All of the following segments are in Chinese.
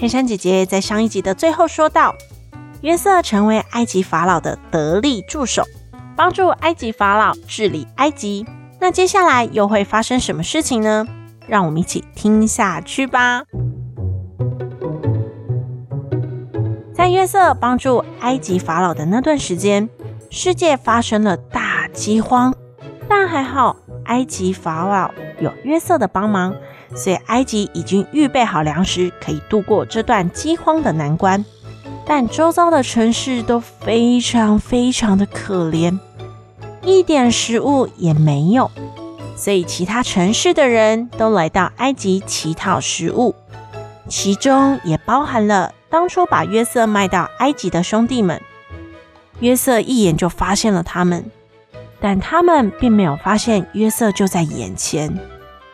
天山姐姐在上一集的最后说到，约瑟成为埃及法老的得力助手，帮助埃及法老治理埃及。那接下来又会发生什么事情呢？让我们一起听下去吧。在约瑟帮助埃及法老的那段时间，世界发生了大饥荒，但还好，埃及法老有约瑟的帮忙。所以埃及已经预备好粮食，可以度过这段饥荒的难关。但周遭的城市都非常非常的可怜，一点食物也没有。所以其他城市的人都来到埃及乞讨食物，其中也包含了当初把约瑟卖到埃及的兄弟们。约瑟一眼就发现了他们，但他们并没有发现约瑟就在眼前。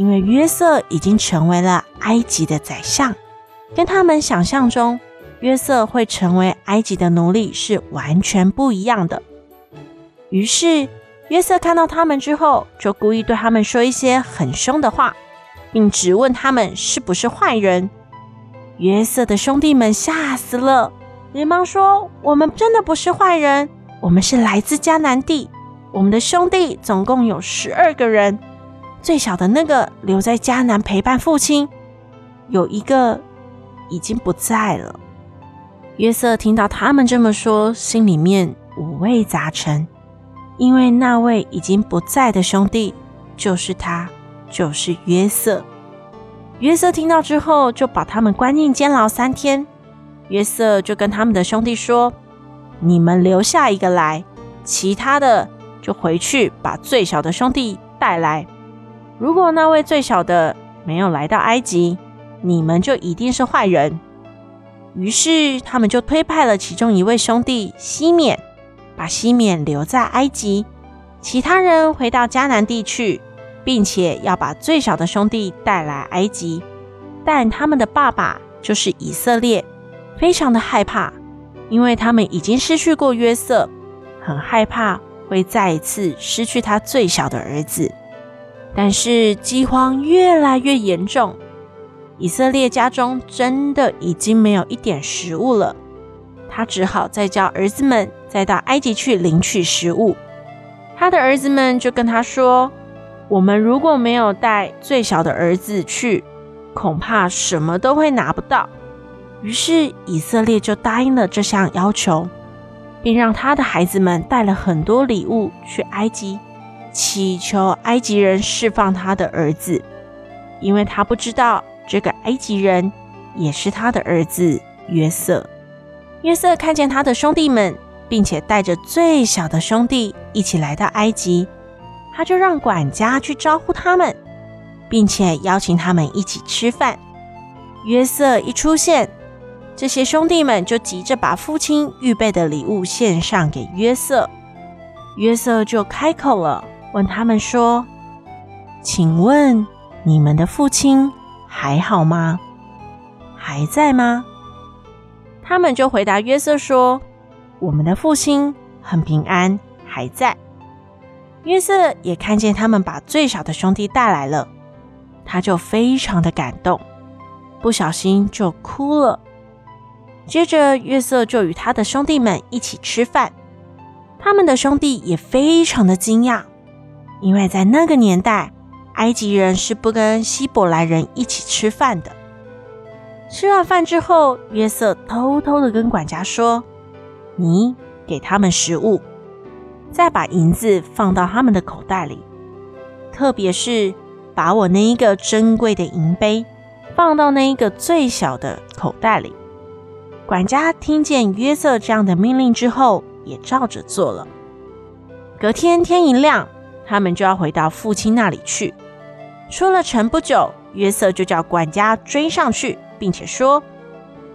因为约瑟已经成为了埃及的宰相，跟他们想象中约瑟会成为埃及的奴隶是完全不一样的。于是约瑟看到他们之后，就故意对他们说一些很凶的话，并质问他们是不是坏人。约瑟的兄弟们吓死了，连忙说：“我们真的不是坏人，我们是来自迦南地，我们的兄弟总共有十二个人。”最小的那个留在迦南陪伴父亲，有一个已经不在了。约瑟听到他们这么说，心里面五味杂陈，因为那位已经不在的兄弟就是他，就是约瑟。约瑟听到之后，就把他们关进监牢三天。约瑟就跟他们的兄弟说：“你们留下一个来，其他的就回去把最小的兄弟带来。”如果那位最小的没有来到埃及，你们就一定是坏人。于是他们就推派了其中一位兄弟西缅，把西缅留在埃及，其他人回到迦南地去，并且要把最小的兄弟带来埃及。但他们的爸爸就是以色列，非常的害怕，因为他们已经失去过约瑟，很害怕会再一次失去他最小的儿子。但是饥荒越来越严重，以色列家中真的已经没有一点食物了。他只好再叫儿子们再到埃及去领取食物。他的儿子们就跟他说：“我们如果没有带最小的儿子去，恐怕什么都会拿不到。”于是以色列就答应了这项要求，并让他的孩子们带了很多礼物去埃及。祈求埃及人释放他的儿子，因为他不知道这个埃及人也是他的儿子约瑟。约瑟看见他的兄弟们，并且带着最小的兄弟一起来到埃及，他就让管家去招呼他们，并且邀请他们一起吃饭。约瑟一出现，这些兄弟们就急着把父亲预备的礼物献上给约瑟。约瑟就开口了。问他们说：“请问你们的父亲还好吗？还在吗？”他们就回答约瑟说：“我们的父亲很平安，还在。”约瑟也看见他们把最小的兄弟带来了，他就非常的感动，不小心就哭了。接着，约瑟就与他的兄弟们一起吃饭，他们的兄弟也非常的惊讶。因为在那个年代，埃及人是不跟希伯来人一起吃饭的。吃完饭之后，约瑟偷偷的跟管家说：“你给他们食物，再把银子放到他们的口袋里，特别是把我那一个珍贵的银杯放到那一个最小的口袋里。”管家听见约瑟这样的命令之后，也照着做了。隔天天一亮。他们就要回到父亲那里去。出了城不久，约瑟就叫管家追上去，并且说：“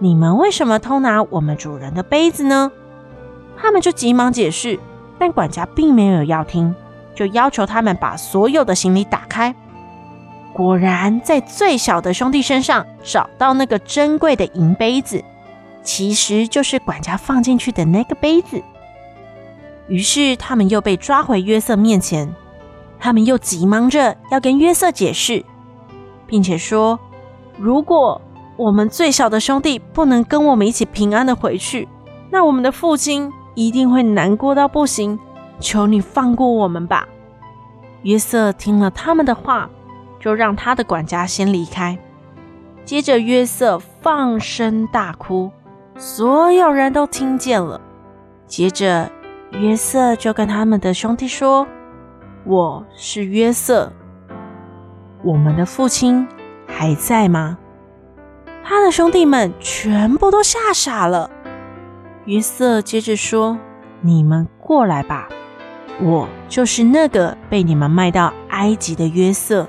你们为什么偷拿我们主人的杯子呢？”他们就急忙解释，但管家并没有要听，就要求他们把所有的行李打开。果然，在最小的兄弟身上找到那个珍贵的银杯子，其实就是管家放进去的那个杯子。于是，他们又被抓回约瑟面前。他们又急忙着要跟约瑟解释，并且说：“如果我们最小的兄弟不能跟我们一起平安的回去，那我们的父亲一定会难过到不行。求你放过我们吧。”约瑟听了他们的话，就让他的管家先离开。接着，约瑟放声大哭，所有人都听见了。接着，约瑟就跟他们的兄弟说：“我是约瑟，我们的父亲还在吗？”他的兄弟们全部都吓傻了。约瑟接着说：“你们过来吧，我就是那个被你们卖到埃及的约瑟。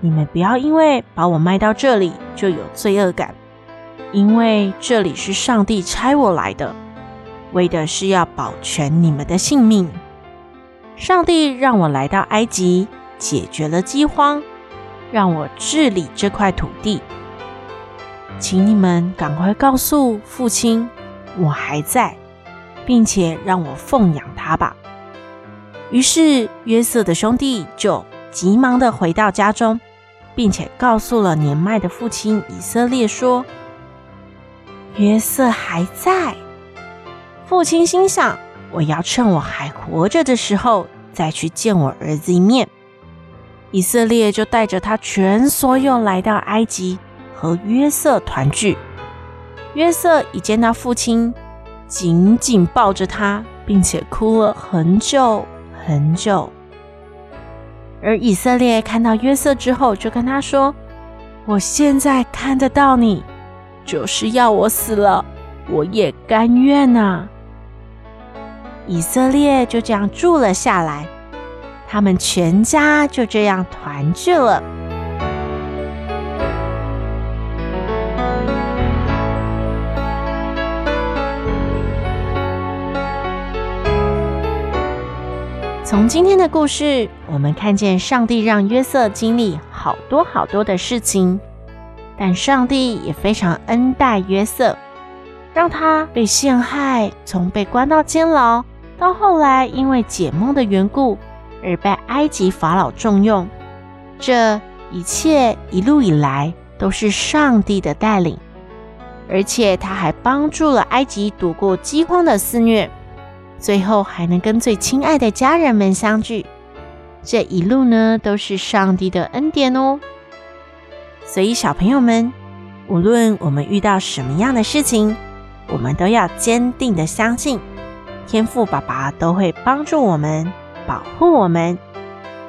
你们不要因为把我卖到这里就有罪恶感，因为这里是上帝差我来的。”为的是要保全你们的性命。上帝让我来到埃及，解决了饥荒，让我治理这块土地。请你们赶快告诉父亲，我还在，并且让我奉养他吧。于是约瑟的兄弟就急忙的回到家中，并且告诉了年迈的父亲以色列说：“约瑟还在。”父亲心想：“我要趁我还活着的时候，再去见我儿子一面。”以色列就带着他全所有来到埃及，和约瑟团聚。约瑟一见到父亲，紧紧抱着他，并且哭了很久很久。而以色列看到约瑟之后，就跟他说：“我现在看得到你，就是要我死了，我也甘愿啊。”以色列就这样住了下来，他们全家就这样团聚了。从今天的故事，我们看见上帝让约瑟经历好多好多的事情，但上帝也非常恩待约瑟，让他被陷害，从被关到监牢。到后来，因为解梦的缘故而被埃及法老重用，这一切一路以来都是上帝的带领，而且他还帮助了埃及躲过饥荒的肆虐，最后还能跟最亲爱的家人们相聚。这一路呢，都是上帝的恩典哦。所以，小朋友们，无论我们遇到什么样的事情，我们都要坚定的相信。天赋爸爸都会帮助我们，保护我们。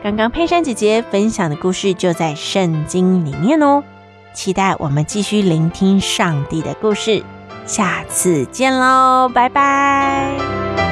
刚刚佩珊姐姐分享的故事就在圣经里面哦，期待我们继续聆听上帝的故事。下次见喽，拜拜。